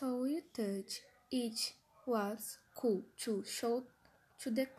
So you touch it was cool to show to the class.